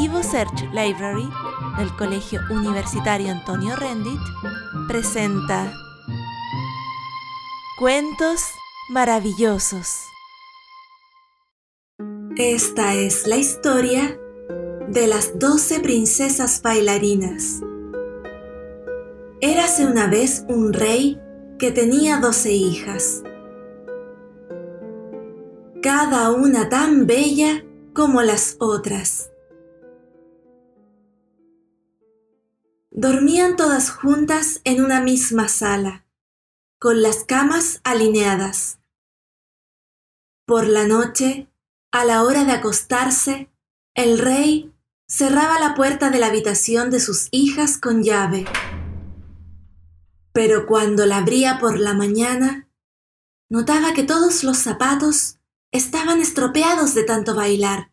Ivo Search Library del Colegio Universitario Antonio Rendit presenta Cuentos maravillosos. Esta es la historia de las doce princesas bailarinas. Érase una vez un rey que tenía doce hijas, cada una tan bella como las otras. Dormían todas juntas en una misma sala, con las camas alineadas. Por la noche, a la hora de acostarse, el rey cerraba la puerta de la habitación de sus hijas con llave. Pero cuando la abría por la mañana, notaba que todos los zapatos estaban estropeados de tanto bailar,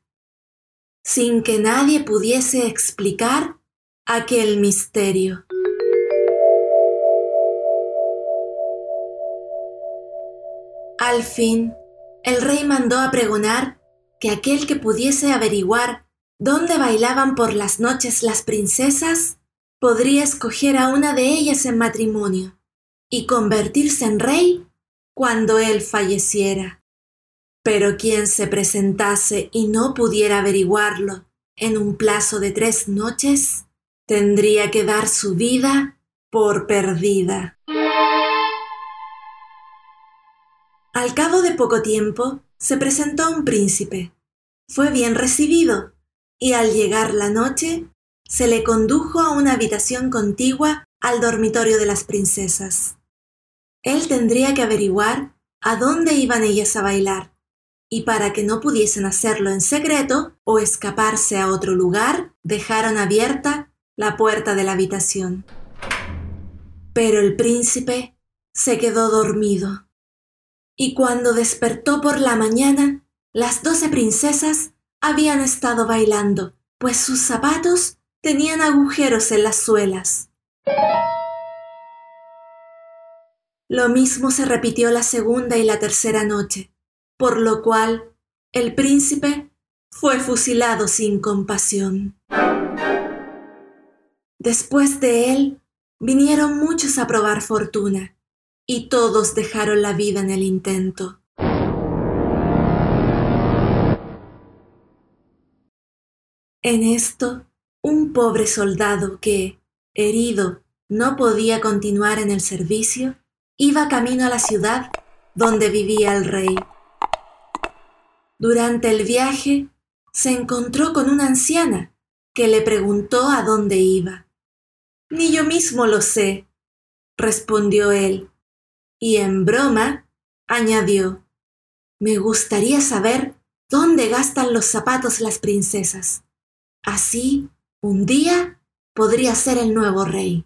sin que nadie pudiese explicar aquel misterio. Al fin, el rey mandó a pregonar que aquel que pudiese averiguar dónde bailaban por las noches las princesas podría escoger a una de ellas en matrimonio y convertirse en rey cuando él falleciera. Pero quien se presentase y no pudiera averiguarlo en un plazo de tres noches, tendría que dar su vida por perdida. Al cabo de poco tiempo se presentó un príncipe. Fue bien recibido y al llegar la noche se le condujo a una habitación contigua al dormitorio de las princesas. Él tendría que averiguar a dónde iban ellas a bailar, y para que no pudiesen hacerlo en secreto o escaparse a otro lugar, dejaron abierta la puerta de la habitación. Pero el príncipe se quedó dormido. Y cuando despertó por la mañana, las doce princesas habían estado bailando, pues sus zapatos tenían agujeros en las suelas. Lo mismo se repitió la segunda y la tercera noche, por lo cual el príncipe fue fusilado sin compasión. Después de él vinieron muchos a probar fortuna, y todos dejaron la vida en el intento. En esto, un pobre soldado que, herido, no podía continuar en el servicio, iba camino a la ciudad donde vivía el rey. Durante el viaje, se encontró con una anciana que le preguntó a dónde iba. Ni yo mismo lo sé, respondió él, y en broma añadió, me gustaría saber dónde gastan los zapatos las princesas. Así, un día podría ser el nuevo rey.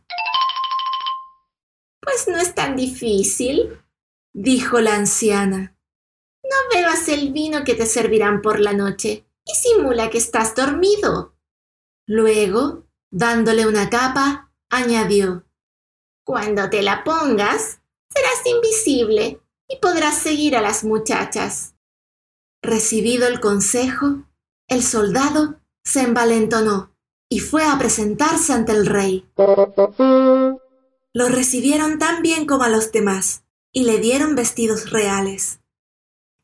Pues no es tan difícil, dijo la anciana. No bebas el vino que te servirán por la noche y simula que estás dormido. Luego, dándole una capa, añadió, Cuando te la pongas, serás invisible y podrás seguir a las muchachas. Recibido el consejo, el soldado se envalentonó y fue a presentarse ante el rey. Lo recibieron tan bien como a los demás y le dieron vestidos reales.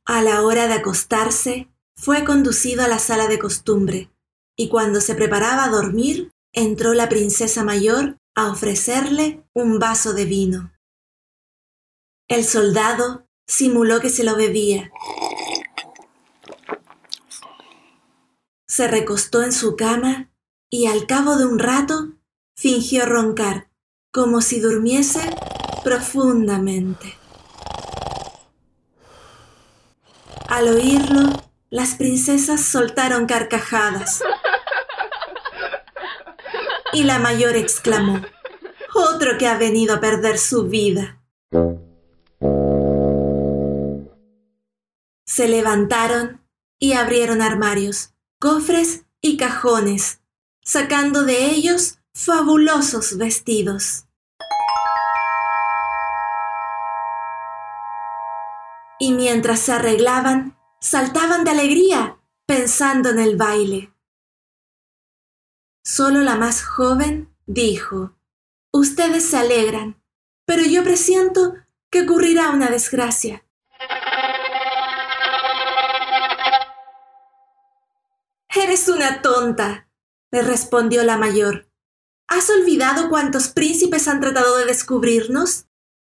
A la hora de acostarse, fue conducido a la sala de costumbre, y cuando se preparaba a dormir, entró la princesa mayor a ofrecerle un vaso de vino. El soldado simuló que se lo bebía. Se recostó en su cama y al cabo de un rato fingió roncar, como si durmiese profundamente. Al oírlo, las princesas soltaron carcajadas y la mayor exclamó, otro que ha venido a perder su vida. Se levantaron y abrieron armarios, cofres y cajones, sacando de ellos fabulosos vestidos. Y mientras se arreglaban, saltaban de alegría pensando en el baile. Solo la más joven dijo, Ustedes se alegran, pero yo presiento que ocurrirá una desgracia. Eres una tonta, le respondió la mayor. ¿Has olvidado cuántos príncipes han tratado de descubrirnos?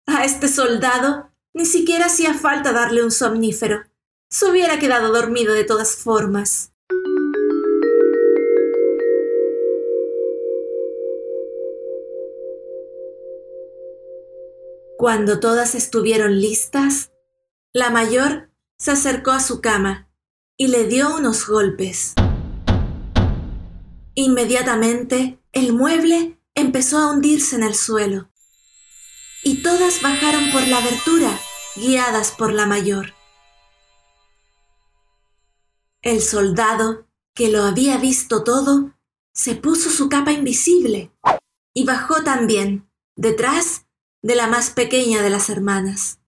A este soldado ni siquiera hacía falta darle un somnífero. Se hubiera quedado dormido de todas formas. Cuando todas estuvieron listas, la mayor se acercó a su cama y le dio unos golpes. Inmediatamente el mueble empezó a hundirse en el suelo y todas bajaron por la abertura, guiadas por la mayor. El soldado, que lo había visto todo, se puso su capa invisible y bajó también, detrás de la más pequeña de las hermanas.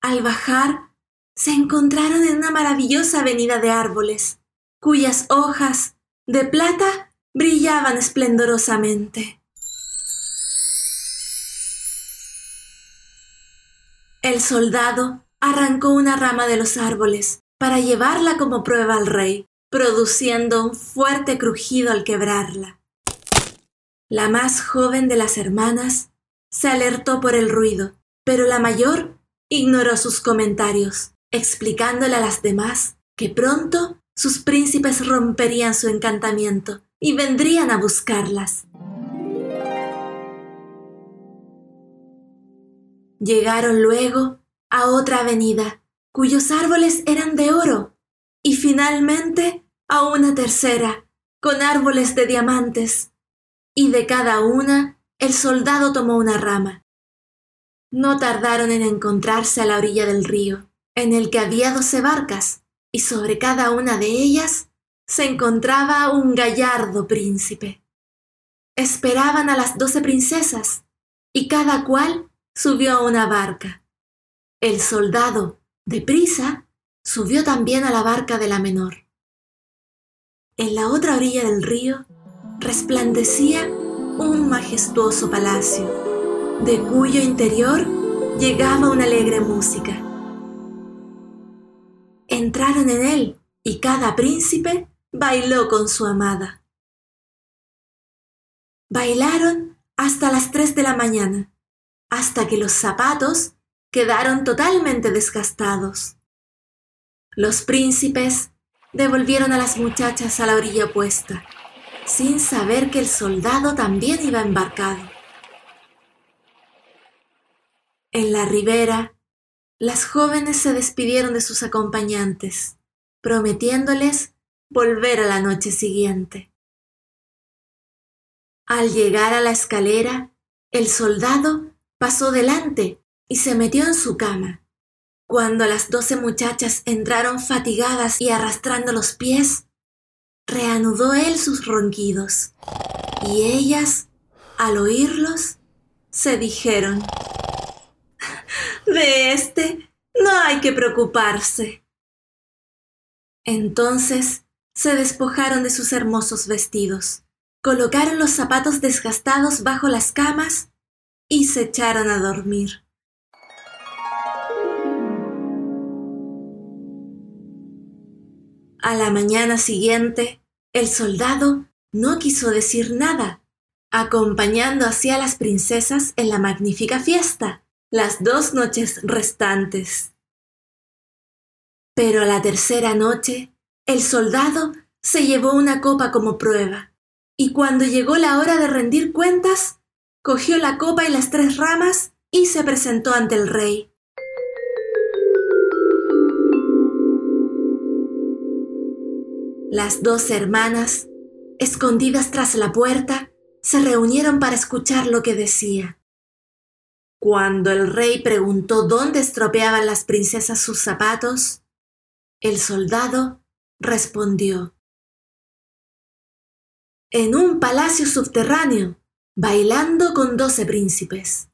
Al bajar, se encontraron en una maravillosa avenida de árboles, cuyas hojas, de plata, brillaban esplendorosamente. El soldado arrancó una rama de los árboles para llevarla como prueba al rey, produciendo un fuerte crujido al quebrarla. La más joven de las hermanas se alertó por el ruido, pero la mayor ignoró sus comentarios, explicándole a las demás que pronto sus príncipes romperían su encantamiento y vendrían a buscarlas. Llegaron luego a otra avenida, cuyos árboles eran de oro, y finalmente a una tercera, con árboles de diamantes, y de cada una el soldado tomó una rama. No tardaron en encontrarse a la orilla del río, en el que había doce barcas, y sobre cada una de ellas se encontraba un gallardo príncipe. Esperaban a las doce princesas, y cada cual subió a una barca. El soldado, deprisa, subió también a la barca de la menor. En la otra orilla del río resplandecía un majestuoso palacio, de cuyo interior llegaba una alegre música. Entraron en él y cada príncipe bailó con su amada. Bailaron hasta las tres de la mañana, hasta que los zapatos quedaron totalmente desgastados. Los príncipes devolvieron a las muchachas a la orilla opuesta sin saber que el soldado también iba embarcado. En la ribera, las jóvenes se despidieron de sus acompañantes, prometiéndoles volver a la noche siguiente. Al llegar a la escalera, el soldado pasó delante y se metió en su cama. Cuando las doce muchachas entraron fatigadas y arrastrando los pies, reanudó él sus ronquidos, y ellas, al oírlos, se dijeron, de este no hay que preocuparse. Entonces se despojaron de sus hermosos vestidos, colocaron los zapatos desgastados bajo las camas y se echaron a dormir. A la mañana siguiente, el soldado no quiso decir nada, acompañando así a las princesas en la magnífica fiesta, las dos noches restantes. Pero a la tercera noche, el soldado se llevó una copa como prueba, y cuando llegó la hora de rendir cuentas, cogió la copa y las tres ramas y se presentó ante el rey. Las dos hermanas, escondidas tras la puerta, se reunieron para escuchar lo que decía. Cuando el rey preguntó dónde estropeaban las princesas sus zapatos, el soldado respondió, En un palacio subterráneo, bailando con doce príncipes.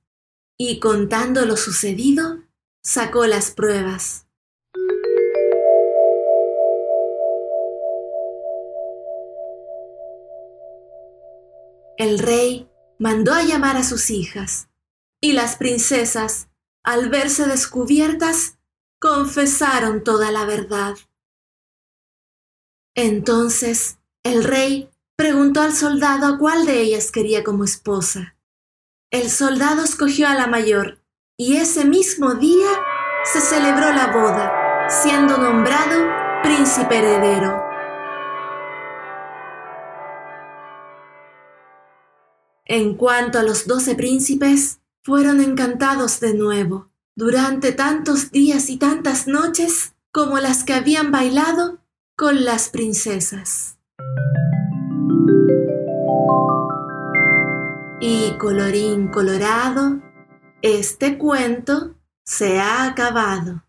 Y contando lo sucedido, sacó las pruebas. El rey mandó a llamar a sus hijas, y las princesas, al verse descubiertas, confesaron toda la verdad. Entonces el rey preguntó al soldado a cuál de ellas quería como esposa. El soldado escogió a la mayor, y ese mismo día se celebró la boda, siendo nombrado príncipe heredero. En cuanto a los doce príncipes, fueron encantados de nuevo, durante tantos días y tantas noches como las que habían bailado con las princesas. Y colorín colorado, este cuento se ha acabado.